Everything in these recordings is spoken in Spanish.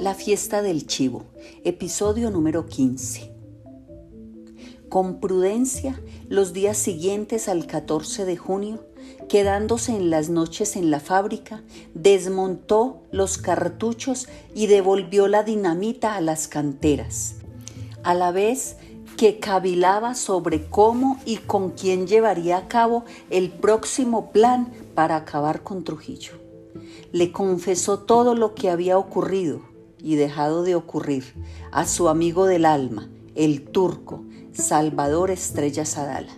La fiesta del chivo, episodio número 15. Con prudencia, los días siguientes al 14 de junio, quedándose en las noches en la fábrica, desmontó los cartuchos y devolvió la dinamita a las canteras. A la vez que cavilaba sobre cómo y con quién llevaría a cabo el próximo plan para acabar con Trujillo. Le confesó todo lo que había ocurrido y dejado de ocurrir a su amigo del alma, el turco Salvador Estrella Sadala.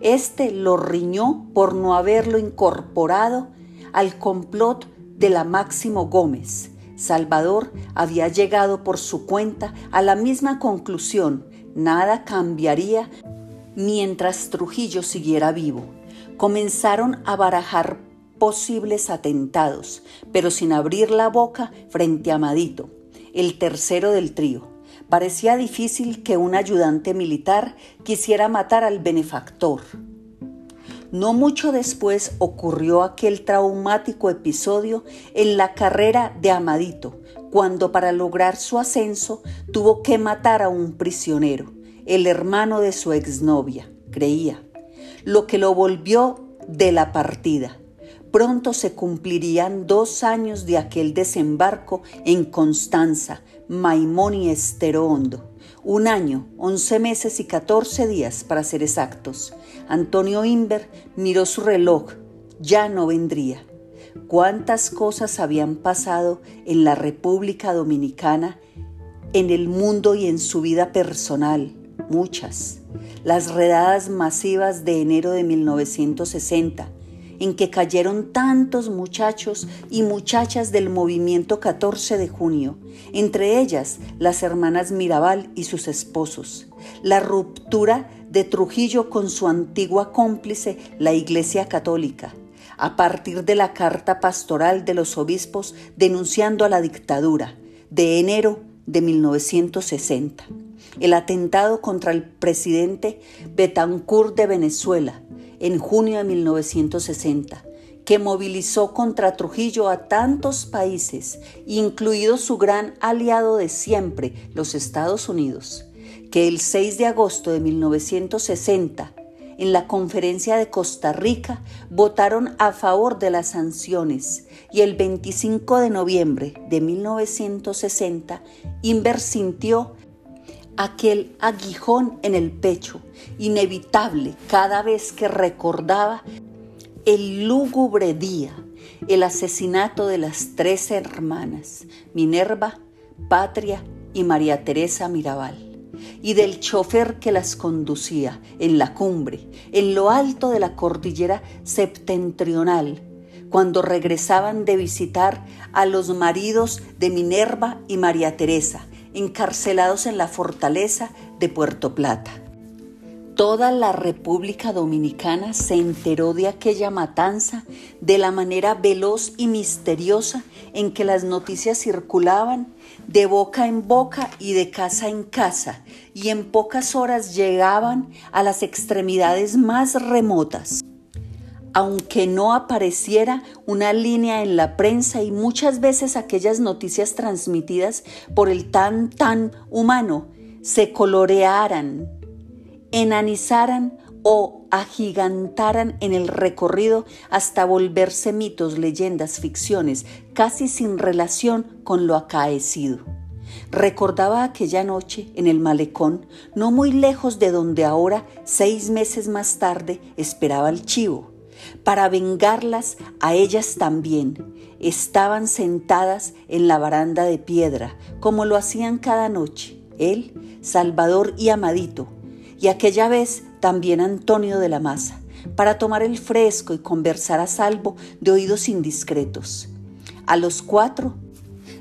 Este lo riñó por no haberlo incorporado al complot de la Máximo Gómez. Salvador había llegado por su cuenta a la misma conclusión, nada cambiaría mientras Trujillo siguiera vivo. Comenzaron a barajar posibles atentados, pero sin abrir la boca frente a Madito, el tercero del trío. Parecía difícil que un ayudante militar quisiera matar al benefactor. No mucho después ocurrió aquel traumático episodio en la carrera de Amadito, cuando para lograr su ascenso tuvo que matar a un prisionero, el hermano de su exnovia, creía, lo que lo volvió de la partida. Pronto se cumplirían dos años de aquel desembarco en Constanza, Maimón y Estero Hondo. Un año, once meses y catorce días para ser exactos. Antonio Inver miró su reloj. Ya no vendría. Cuántas cosas habían pasado en la República Dominicana, en el mundo y en su vida personal. Muchas. Las redadas masivas de enero de 1960 en que cayeron tantos muchachos y muchachas del movimiento 14 de junio, entre ellas las hermanas Mirabal y sus esposos, la ruptura de Trujillo con su antigua cómplice, la Iglesia Católica, a partir de la carta pastoral de los obispos denunciando a la dictadura de enero de 1960, el atentado contra el presidente Betancourt de Venezuela, en junio de 1960, que movilizó contra Trujillo a tantos países, incluido su gran aliado de siempre, los Estados Unidos, que el 6 de agosto de 1960, en la conferencia de Costa Rica, votaron a favor de las sanciones y el 25 de noviembre de 1960, Inver sintió aquel aguijón en el pecho, inevitable cada vez que recordaba el lúgubre día, el asesinato de las tres hermanas, Minerva, Patria y María Teresa Mirabal, y del chofer que las conducía en la cumbre, en lo alto de la cordillera septentrional, cuando regresaban de visitar a los maridos de Minerva y María Teresa, encarcelados en la fortaleza de Puerto Plata. Toda la República Dominicana se enteró de aquella matanza de la manera veloz y misteriosa en que las noticias circulaban de boca en boca y de casa en casa, y en pocas horas llegaban a las extremidades más remotas aunque no apareciera una línea en la prensa y muchas veces aquellas noticias transmitidas por el tan tan humano se colorearan, enanizaran o agigantaran en el recorrido hasta volverse mitos, leyendas, ficciones, casi sin relación con lo acaecido. Recordaba aquella noche en el malecón, no muy lejos de donde ahora, seis meses más tarde, esperaba el chivo para vengarlas a ellas también. Estaban sentadas en la baranda de piedra, como lo hacían cada noche, él, Salvador y Amadito, y aquella vez también Antonio de la Maza, para tomar el fresco y conversar a salvo de oídos indiscretos. A los cuatro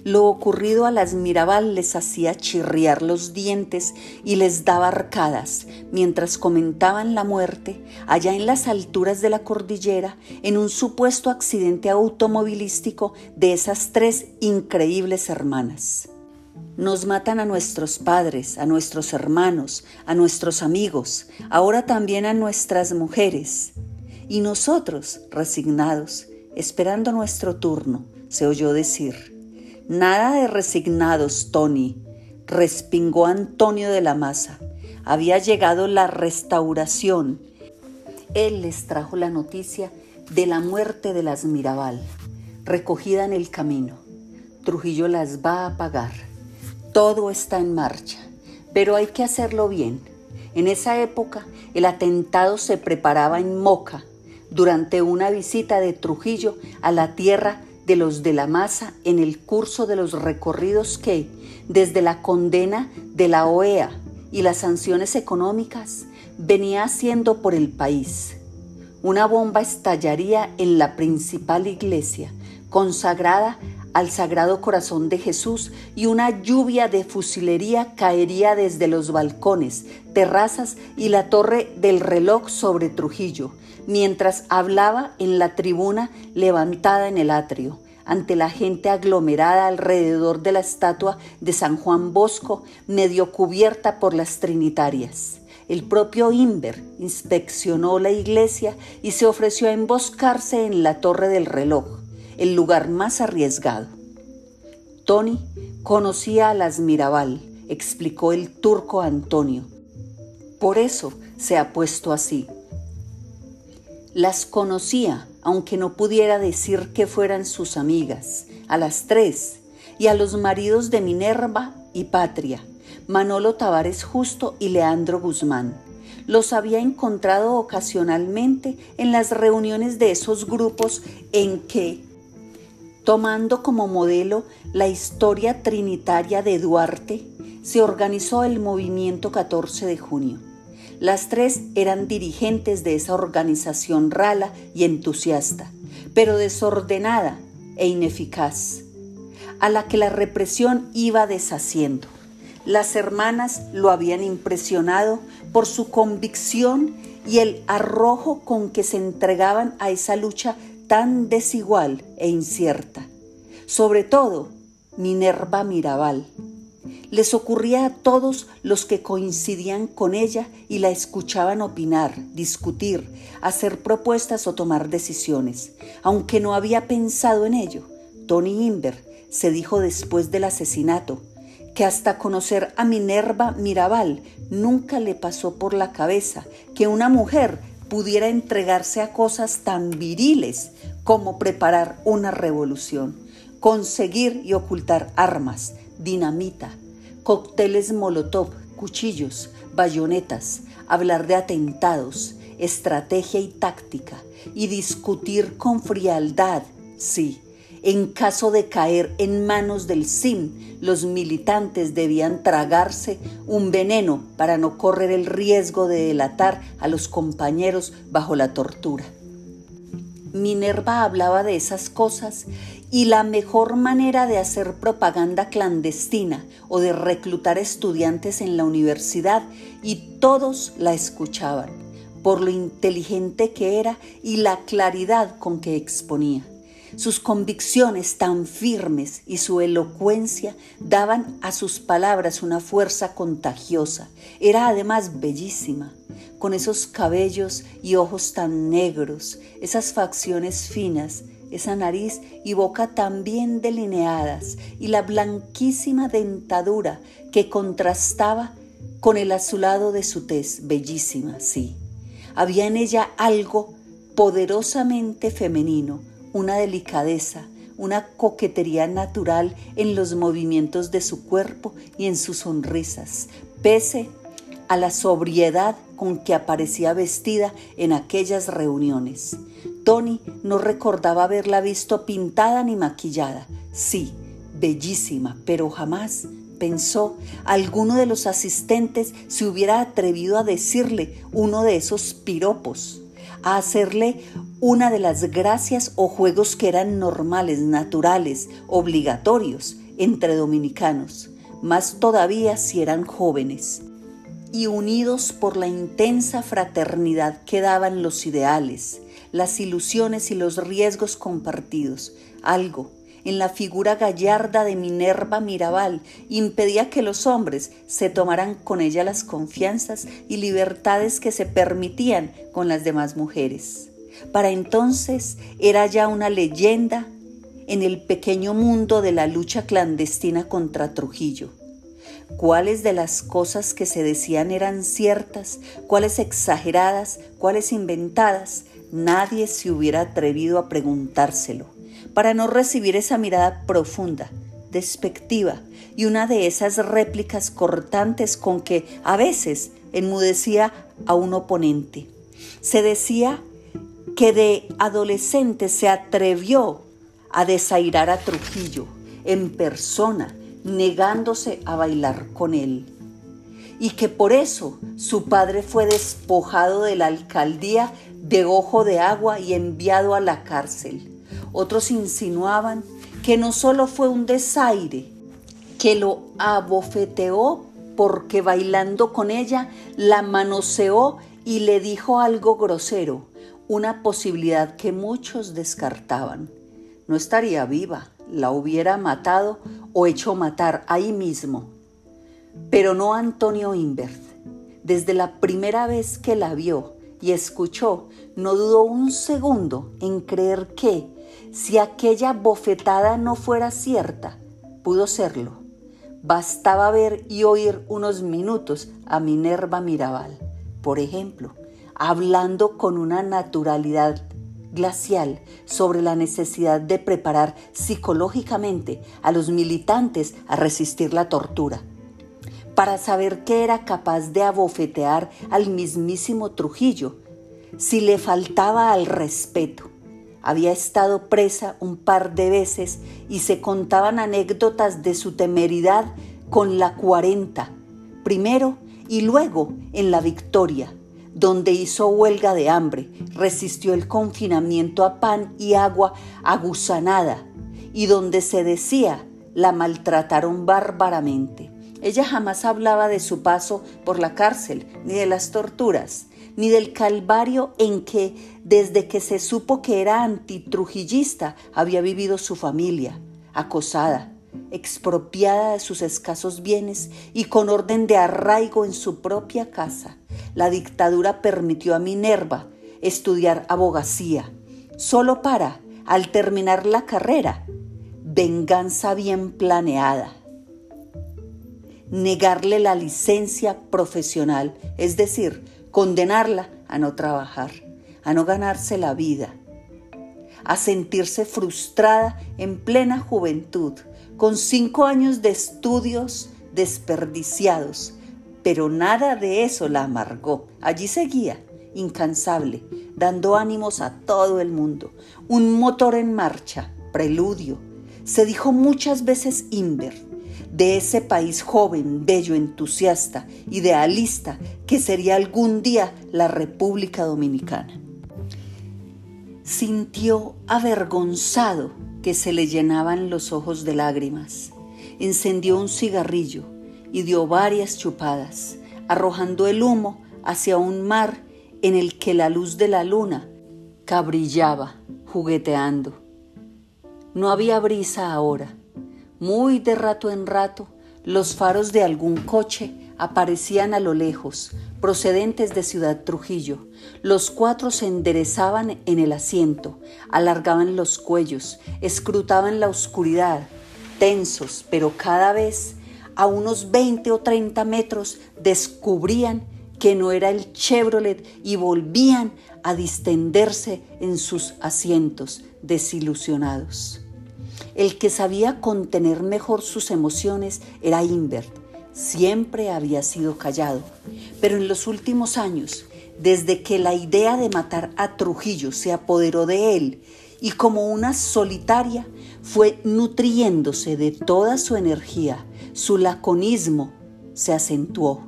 lo ocurrido a las Mirabal les hacía chirriar los dientes y les daba arcadas mientras comentaban la muerte allá en las alturas de la cordillera en un supuesto accidente automovilístico de esas tres increíbles hermanas. Nos matan a nuestros padres, a nuestros hermanos, a nuestros amigos, ahora también a nuestras mujeres. Y nosotros, resignados, esperando nuestro turno, se oyó decir Nada de resignados, Tony, respingó Antonio de la Maza. Había llegado la restauración. Él les trajo la noticia de la muerte de las Mirabal, recogida en el camino. Trujillo las va a pagar. Todo está en marcha, pero hay que hacerlo bien. En esa época el atentado se preparaba en Moca durante una visita de Trujillo a la tierra de los de la masa en el curso de los recorridos que, desde la condena de la OEA y las sanciones económicas, venía haciendo por el país. Una bomba estallaría en la principal iglesia, consagrada al Sagrado Corazón de Jesús, y una lluvia de fusilería caería desde los balcones, terrazas y la torre del reloj sobre Trujillo, mientras hablaba en la tribuna levantada en el atrio, ante la gente aglomerada alrededor de la estatua de San Juan Bosco, medio cubierta por las trinitarias. El propio Inver inspeccionó la iglesia y se ofreció a emboscarse en la torre del reloj, el lugar más arriesgado. Tony conocía a las Mirabal, explicó el turco Antonio. Por eso se ha puesto así. Las conocía, aunque no pudiera decir que fueran sus amigas, a las tres, y a los maridos de Minerva y Patria, Manolo Tavares Justo y Leandro Guzmán. Los había encontrado ocasionalmente en las reuniones de esos grupos en que, tomando como modelo la historia trinitaria de Duarte, se organizó el movimiento 14 de junio. Las tres eran dirigentes de esa organización rala y entusiasta, pero desordenada e ineficaz, a la que la represión iba deshaciendo. Las hermanas lo habían impresionado por su convicción y el arrojo con que se entregaban a esa lucha tan desigual e incierta. Sobre todo, Minerva Mirabal, les ocurría a todos los que coincidían con ella y la escuchaban opinar, discutir, hacer propuestas o tomar decisiones. Aunque no había pensado en ello, Tony Inver se dijo después del asesinato que hasta conocer a Minerva Mirabal nunca le pasó por la cabeza que una mujer pudiera entregarse a cosas tan viriles como preparar una revolución, conseguir y ocultar armas, dinamita, cócteles molotov, cuchillos, bayonetas, hablar de atentados, estrategia y táctica, y discutir con frialdad, sí. En caso de caer en manos del SIM, los militantes debían tragarse un veneno para no correr el riesgo de delatar a los compañeros bajo la tortura. Minerva hablaba de esas cosas y la mejor manera de hacer propaganda clandestina o de reclutar estudiantes en la universidad y todos la escuchaban por lo inteligente que era y la claridad con que exponía. Sus convicciones tan firmes y su elocuencia daban a sus palabras una fuerza contagiosa. Era además bellísima, con esos cabellos y ojos tan negros, esas facciones finas, esa nariz y boca tan bien delineadas y la blanquísima dentadura que contrastaba con el azulado de su tez, bellísima, sí. Había en ella algo poderosamente femenino, una delicadeza, una coquetería natural en los movimientos de su cuerpo y en sus sonrisas, pese a la sobriedad con que aparecía vestida en aquellas reuniones. Tony no recordaba haberla visto pintada ni maquillada. Sí, bellísima, pero jamás pensó alguno de los asistentes se hubiera atrevido a decirle uno de esos piropos, a hacerle una de las gracias o juegos que eran normales, naturales, obligatorios entre dominicanos, más todavía si eran jóvenes y unidos por la intensa fraternidad que daban los ideales, las ilusiones y los riesgos compartidos. Algo en la figura gallarda de Minerva Mirabal impedía que los hombres se tomaran con ella las confianzas y libertades que se permitían con las demás mujeres. Para entonces era ya una leyenda en el pequeño mundo de la lucha clandestina contra Trujillo. Cuáles de las cosas que se decían eran ciertas, cuáles exageradas, cuáles inventadas, nadie se hubiera atrevido a preguntárselo, para no recibir esa mirada profunda, despectiva y una de esas réplicas cortantes con que a veces enmudecía a un oponente. Se decía que de adolescente se atrevió a desairar a Trujillo en persona, negándose a bailar con él. Y que por eso su padre fue despojado de la alcaldía de ojo de agua y enviado a la cárcel. Otros insinuaban que no solo fue un desaire, que lo abofeteó porque bailando con ella la manoseó y le dijo algo grosero, una posibilidad que muchos descartaban. No estaría viva, la hubiera matado o hecho matar ahí mismo. Pero no Antonio Invert. Desde la primera vez que la vio y escuchó, no dudó un segundo en creer que, si aquella bofetada no fuera cierta, pudo serlo. Bastaba ver y oír unos minutos a Minerva Mirabal, por ejemplo, hablando con una naturalidad glacial sobre la necesidad de preparar psicológicamente a los militantes a resistir la tortura, para saber que era capaz de abofetear al mismísimo Trujillo si le faltaba al respeto. Había estado presa un par de veces y se contaban anécdotas de su temeridad con la 40, primero y luego en la Victoria, donde hizo huelga de hambre, resistió el confinamiento a pan y agua aguzanada, y donde se decía la maltrataron bárbaramente. Ella jamás hablaba de su paso por la cárcel, ni de las torturas, ni del calvario en que, desde que se supo que era antitrujillista, había vivido su familia, acosada, expropiada de sus escasos bienes y con orden de arraigo en su propia casa la dictadura permitió a Minerva estudiar abogacía, solo para, al terminar la carrera, venganza bien planeada. Negarle la licencia profesional, es decir, condenarla a no trabajar, a no ganarse la vida, a sentirse frustrada en plena juventud, con cinco años de estudios desperdiciados, pero nada de eso la amargó. Allí seguía, incansable, dando ánimos a todo el mundo. Un motor en marcha, preludio. Se dijo muchas veces Inver, de ese país joven, bello, entusiasta, idealista, que sería algún día la República Dominicana. Sintió avergonzado que se le llenaban los ojos de lágrimas. Encendió un cigarrillo y dio varias chupadas, arrojando el humo hacia un mar en el que la luz de la luna cabrillaba, jugueteando. No había brisa ahora. Muy de rato en rato, los faros de algún coche aparecían a lo lejos, procedentes de Ciudad Trujillo. Los cuatro se enderezaban en el asiento, alargaban los cuellos, escrutaban la oscuridad, tensos, pero cada vez a unos 20 o 30 metros descubrían que no era el Chevrolet y volvían a distenderse en sus asientos desilusionados. El que sabía contener mejor sus emociones era Invert. Siempre había sido callado, pero en los últimos años, desde que la idea de matar a Trujillo se apoderó de él y como una solitaria fue nutriéndose de toda su energía su laconismo se acentuó.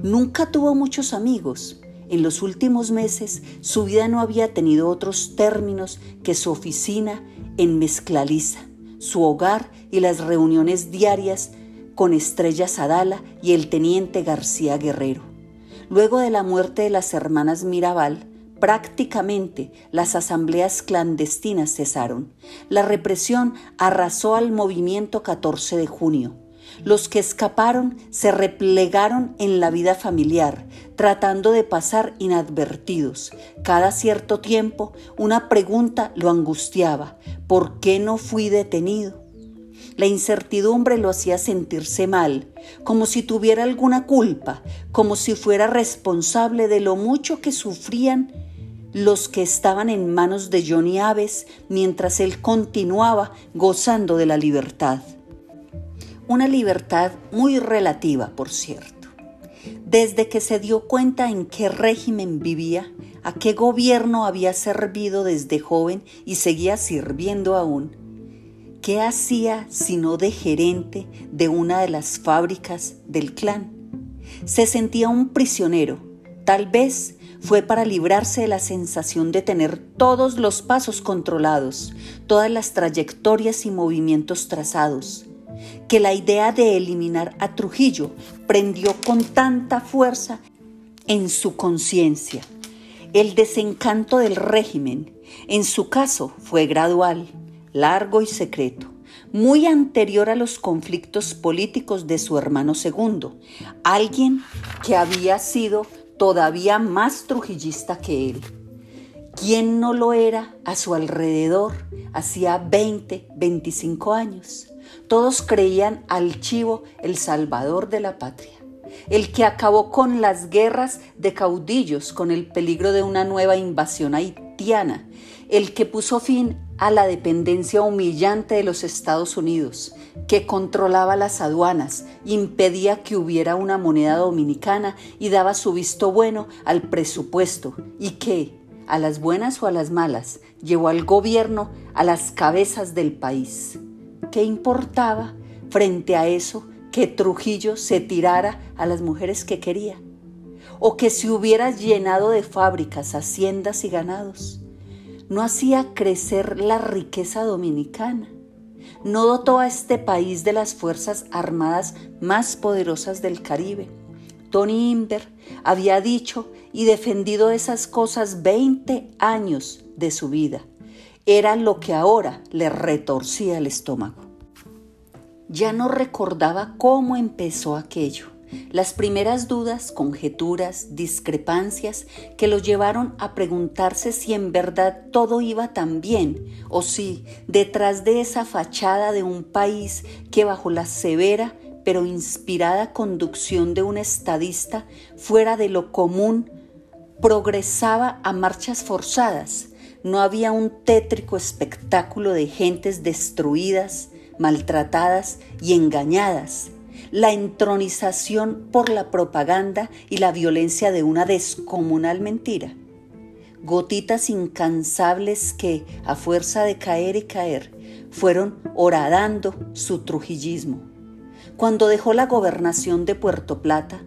Nunca tuvo muchos amigos. En los últimos meses su vida no había tenido otros términos que su oficina en Mezclaliza, su hogar y las reuniones diarias con Estrella Sadala y el teniente García Guerrero. Luego de la muerte de las hermanas Mirabal, prácticamente las asambleas clandestinas cesaron. La represión arrasó al movimiento 14 de junio Los que escaparon se replegaron en la vida familiar, tratando de pasar inadvertidos. Cada cierto tiempo una pregunta lo angustiaba. ¿Por qué no fui detenido? La incertidumbre lo hacía sentirse mal, como si tuviera alguna culpa, como si fuera responsable de lo mucho que sufrían los que estaban en manos de Johnny Aves mientras él continuaba gozando de la libertad. Una libertad muy relativa, por cierto. Desde que se dio cuenta en qué régimen vivía, a qué gobierno había servido desde joven y seguía sirviendo aún, ¿Qué hacía sino de gerente de una de las fábricas del clan? Se sentía un prisionero. Tal vez fue para librarse de la sensación de tener todos los pasos controlados, todas las trayectorias y movimientos trazados, que la idea de eliminar a Trujillo prendió con tanta fuerza en su conciencia. El desencanto del régimen, en su caso, fue gradual largo y secreto, muy anterior a los conflictos políticos de su hermano segundo, alguien que había sido todavía más trujillista que él. ¿Quién no lo era a su alrededor hacía 20, 25 años? Todos creían al chivo el salvador de la patria, el que acabó con las guerras de caudillos, con el peligro de una nueva invasión haitiana, el que puso fin a la dependencia humillante de los Estados Unidos, que controlaba las aduanas, impedía que hubiera una moneda dominicana y daba su visto bueno al presupuesto, y que, a las buenas o a las malas, llevó al gobierno a las cabezas del país. ¿Qué importaba frente a eso que Trujillo se tirara a las mujeres que quería? ¿O que se hubiera llenado de fábricas, haciendas y ganados? no hacía crecer la riqueza dominicana, no dotó a este país de las fuerzas armadas más poderosas del Caribe. Tony Inver había dicho y defendido esas cosas 20 años de su vida. Era lo que ahora le retorcía el estómago. Ya no recordaba cómo empezó aquello las primeras dudas, conjeturas, discrepancias que lo llevaron a preguntarse si en verdad todo iba tan bien o si detrás de esa fachada de un país que bajo la severa pero inspirada conducción de un estadista fuera de lo común progresaba a marchas forzadas. No había un tétrico espectáculo de gentes destruidas, maltratadas y engañadas la entronización por la propaganda y la violencia de una descomunal mentira. Gotitas incansables que, a fuerza de caer y caer, fueron horadando su trujillismo. Cuando dejó la gobernación de Puerto Plata,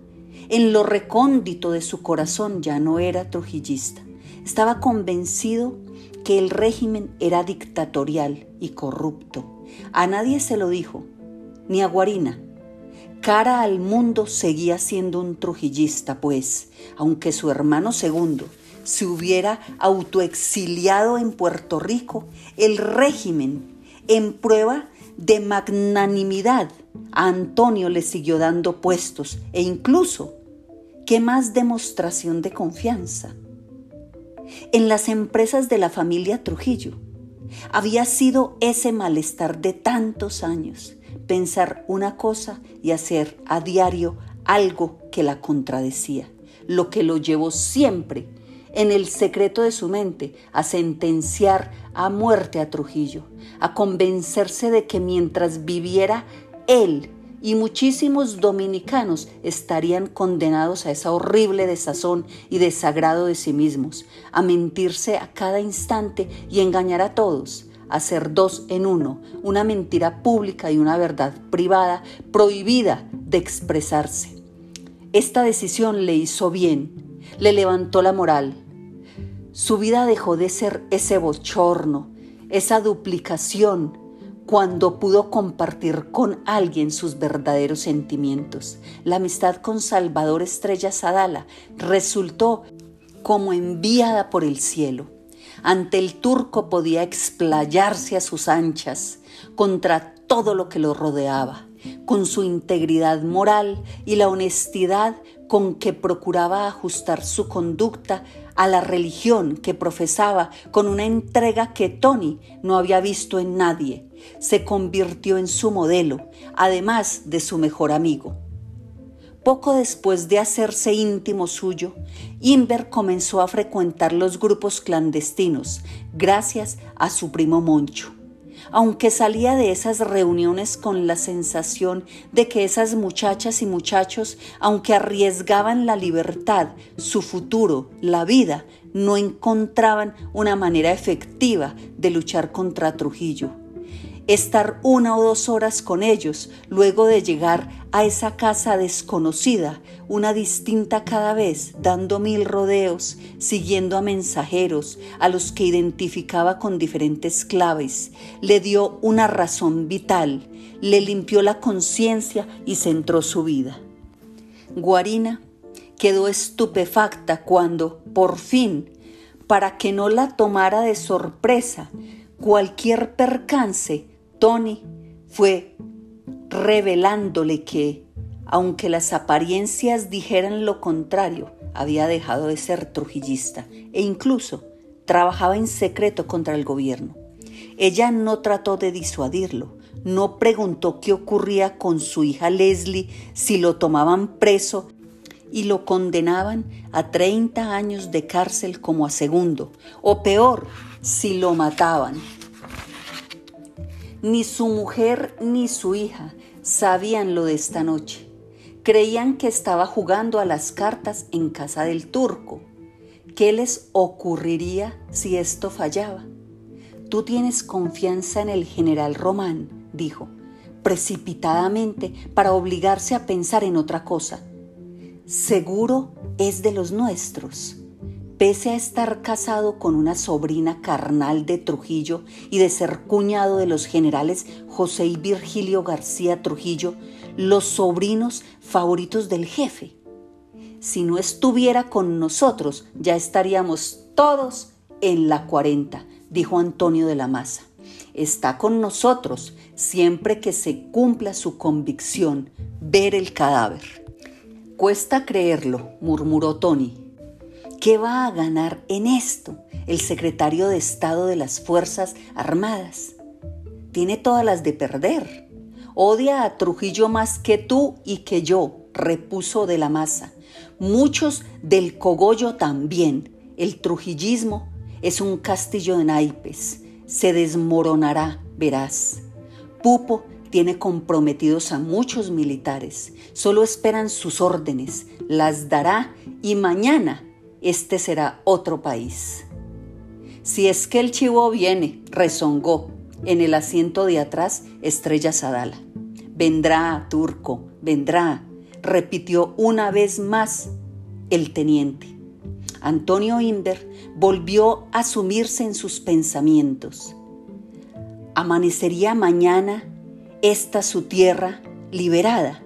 en lo recóndito de su corazón ya no era trujillista. Estaba convencido que el régimen era dictatorial y corrupto. A nadie se lo dijo, ni a Guarina, cara al mundo seguía siendo un trujillista, pues, aunque su hermano segundo se hubiera autoexiliado en Puerto Rico, el régimen, en prueba de magnanimidad, a Antonio le siguió dando puestos e incluso, ¿qué más demostración de confianza? En las empresas de la familia Trujillo había sido ese malestar de tantos años pensar una cosa y hacer a diario algo que la contradecía, lo que lo llevó siempre en el secreto de su mente a sentenciar a muerte a Trujillo, a convencerse de que mientras viviera él y muchísimos dominicanos estarían condenados a esa horrible desazón y desagrado de sí mismos, a mentirse a cada instante y engañar a todos, hacer dos en uno, una mentira pública y una verdad privada prohibida de expresarse. Esta decisión le hizo bien, le levantó la moral. Su vida dejó de ser ese bochorno, esa duplicación, cuando pudo compartir con alguien sus verdaderos sentimientos. La amistad con Salvador Estrella Sadala resultó como enviada por el cielo. Ante el turco podía explayarse a sus anchas contra todo lo que lo rodeaba. con su integridad moral y la honestidad con que procuraba ajustar su conducta a la religión que profesaba con una entrega que Tony no había visto en nadie, se convirtió en su modelo, además de su mejor amigo. Poco después de hacerse íntimo suyo, Inver comenzó a frecuentar los grupos clandestinos, gracias a su primo Moncho aunque salía de esas reuniones con la sensación de que esas muchachas y muchachos, aunque arriesgaban la libertad, su futuro, la vida, no encontraban una manera efectiva de luchar contra Trujillo estar una o dos horas con ellos luego de llegar a esa casa desconocida, una distinta cada vez, dando mil rodeos, siguiendo a mensajeros, a los que identificaba con diferentes claves, le dio una razón vital, le limpió la conciencia y centró su vida. Guarina quedó estupefacta cuando, por fin, para que no la tomara de sorpresa, cualquier percance Tony fue revelándole que, aunque las apariencias dijeran lo contrario, había dejado de ser trujillista e incluso trabajaba en secreto contra el gobierno. Ella no trató de disuadirlo, no preguntó qué ocurría con su hija Leslie si lo tomaban preso y lo condenaban a 30 años de cárcel como a segundo, o peor, si lo mataban. Ni su mujer ni su hija sabían lo de esta noche. Creían que estaba jugando a las cartas en casa del turco. ¿Qué les ocurriría si esto fallaba? Tú tienes confianza en el general Román, dijo, precipitadamente para obligarse a pensar en otra cosa. Seguro es de los nuestros. Pese a estar casado con una sobrina carnal de Trujillo y de ser cuñado de los generales José y Virgilio García Trujillo, los sobrinos favoritos del jefe. Si no estuviera con nosotros, ya estaríamos todos en la 40, dijo Antonio de la Maza. Está con nosotros siempre que se cumpla su convicción, ver el cadáver. Cuesta creerlo, murmuró Tony ¿Qué va a ganar en esto el secretario de Estado de las Fuerzas Armadas? Tiene todas las de perder. Odia a Trujillo más que tú y que yo, repuso de la masa. Muchos del cogollo también. El trujillismo es un castillo de naipes. Se desmoronará, verás. Pupo tiene comprometidos a muchos militares. Solo esperan sus órdenes. Las dará y mañana este será otro país. Si es que el chivo viene, rezongó en el asiento de atrás Estrella Sadala. Vendrá, turco, vendrá, repitió una vez más el teniente. Antonio Inver volvió a sumirse en sus pensamientos. Amanecería mañana esta su tierra liberada.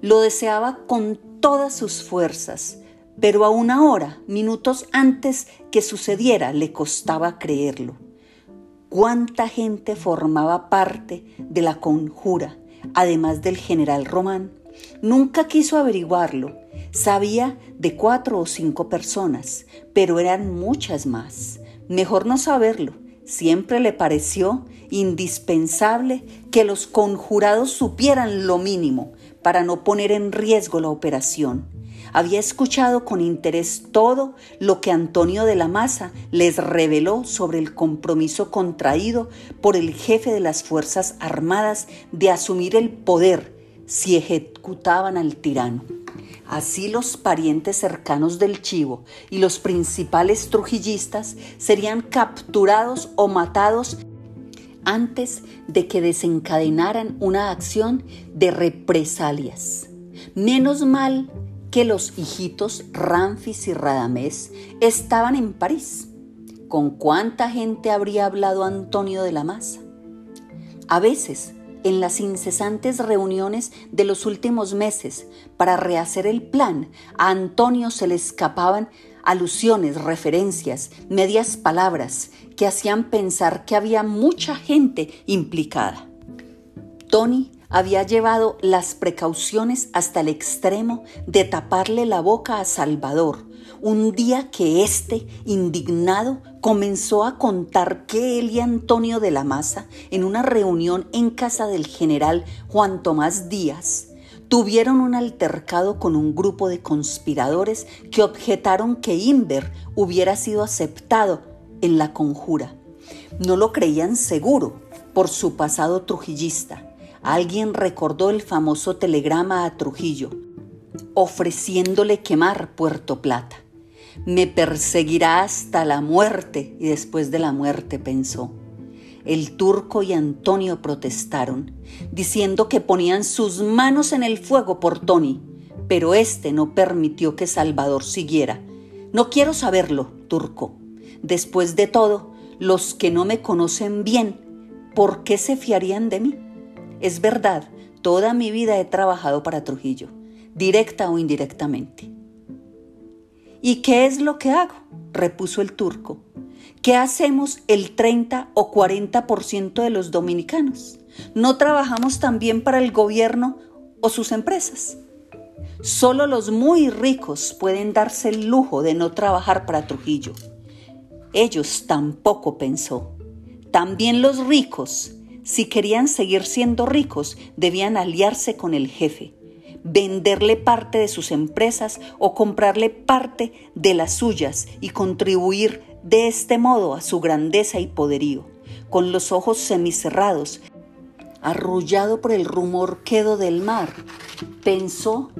Lo deseaba con todas sus fuerzas, pero a una hora, minutos antes que sucediera, le costaba creerlo. ¿Cuánta gente formaba parte de la conjura, además del general Román? Nunca quiso averiguarlo. Sabía de cuatro o cinco personas, pero eran muchas más. Mejor no saberlo. Siempre le pareció indispensable que los conjurados supieran lo mínimo para no poner en riesgo la operación había escuchado con interés todo lo que Antonio de la Maza les reveló sobre el compromiso contraído por el jefe de las Fuerzas Armadas de asumir el poder si ejecutaban al tirano. Así los parientes cercanos del Chivo y los principales trujillistas serían capturados o matados antes de que desencadenaran una acción de represalias. Menos mal que los hijitos Ramfis y Radamés estaban en París. ¿Con cuánta gente habría hablado Antonio de la Maza? A veces, en las incesantes reuniones de los últimos meses para rehacer el plan, a Antonio se le escapaban alusiones, referencias, medias palabras que hacían pensar que había mucha gente implicada. Tony había llevado las precauciones hasta el extremo de taparle la boca a Salvador, un día que éste, indignado, comenzó a contar que él y Antonio de la Maza, en una reunión en casa del general Juan Tomás Díaz, tuvieron un altercado con un grupo de conspiradores que objetaron que Inver hubiera sido aceptado en la conjura. No lo creían seguro por su pasado trujillista. Alguien recordó el famoso telegrama a Trujillo, ofreciéndole quemar Puerto Plata. Me perseguirá hasta la muerte y después de la muerte, pensó. El turco y Antonio protestaron, diciendo que ponían sus manos en el fuego por Tony, pero éste no permitió que Salvador siguiera. No quiero saberlo, turco. Después de todo, los que no me conocen bien, ¿por qué se fiarían de mí? Es verdad, toda mi vida he trabajado para Trujillo, directa o indirectamente. ¿Y qué es lo que hago? repuso el turco. ¿Qué hacemos el 30 o 40% de los dominicanos? ¿No trabajamos también para el gobierno o sus empresas? Solo los muy ricos pueden darse el lujo de no trabajar para Trujillo. Ellos tampoco pensó. También los ricos, si querían seguir siendo ricos, debían aliarse con el jefe venderle parte de sus empresas o comprarle parte de las suyas y contribuir de este modo a su grandeza y poderío. Con los ojos semicerrados, arrullado por el rumor quedo del mar, pensó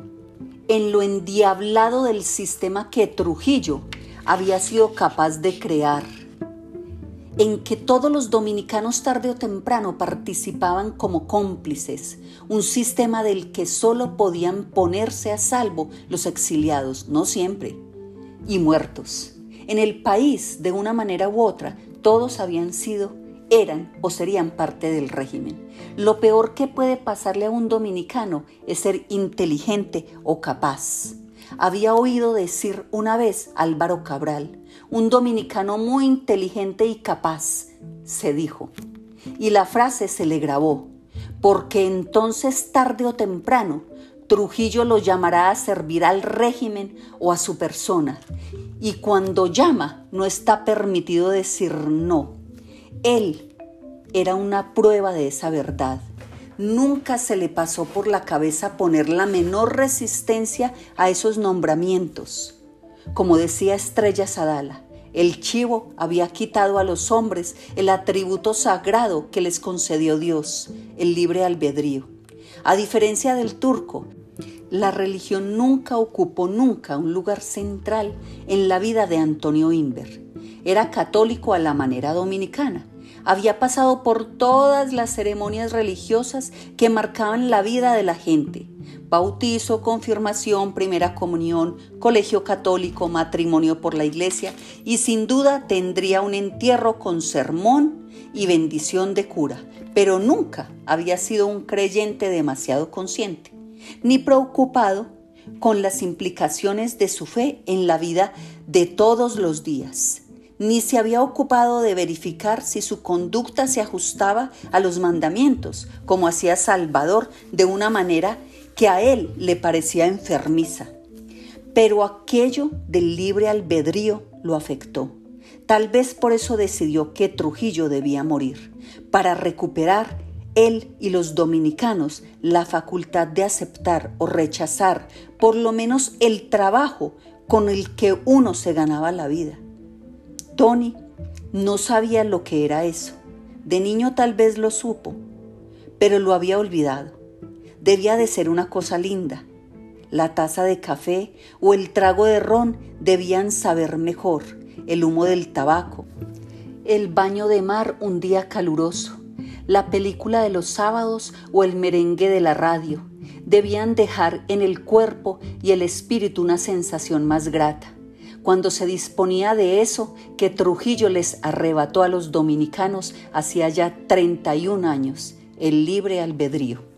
en lo endiablado del sistema que Trujillo había sido capaz de crear en que todos los dominicanos tarde o temprano participaban como cómplices, un sistema del que solo podían ponerse a salvo los exiliados, no siempre, y muertos. En el país, de una manera u otra, todos habían sido, eran o serían parte del régimen. Lo peor que puede pasarle a un dominicano es ser inteligente o capaz había oído decir una vez Álvaro Cabral, un dominicano muy inteligente y capaz, se dijo. Y la frase se le grabó, porque entonces tarde o temprano Trujillo lo llamará a servir al régimen o a su persona. Y cuando llama no está permitido decir no. Él era una prueba de esa verdad. Nunca se le pasó por la cabeza poner la menor resistencia a esos nombramientos. Como decía Estrella Sadala, el chivo había quitado a los hombres el atributo sagrado que les concedió Dios, el libre albedrío. A diferencia del turco, la religión nunca ocupó nunca un lugar central en la vida de Antonio Inver. Era católico a la manera dominicana, había pasado por todas las ceremonias religiosas que marcaban la vida de la gente. Bautizo, confirmación, primera comunión, colegio católico, matrimonio por la iglesia y sin duda tendría un entierro con sermón y bendición de cura, pero nunca había sido un creyente demasiado consciente, ni preocupado con las implicaciones de su fe en la vida de todos los días ni se había ocupado de verificar si su conducta se ajustaba a los mandamientos, como hacía Salvador de una manera que a él le parecía enfermiza. Pero aquello del libre albedrío lo afectó. Tal vez por eso decidió que Trujillo debía morir, para recuperar él y los dominicanos la facultad de aceptar o rechazar por lo menos el trabajo con el que uno se ganaba la vida. Tony no sabía lo que era eso. De niño tal vez lo supo, pero lo había olvidado. Debía de ser una cosa linda. La taza de café o el trago de ron debían saber mejor, el humo del tabaco, el baño de mar un día caluroso, la película de los sábados o el merengue de la radio debían dejar en el cuerpo y el espíritu una sensación más grata cuando se disponía de eso que Trujillo les arrebató a los dominicanos hacía ya 31 años, el libre albedrío.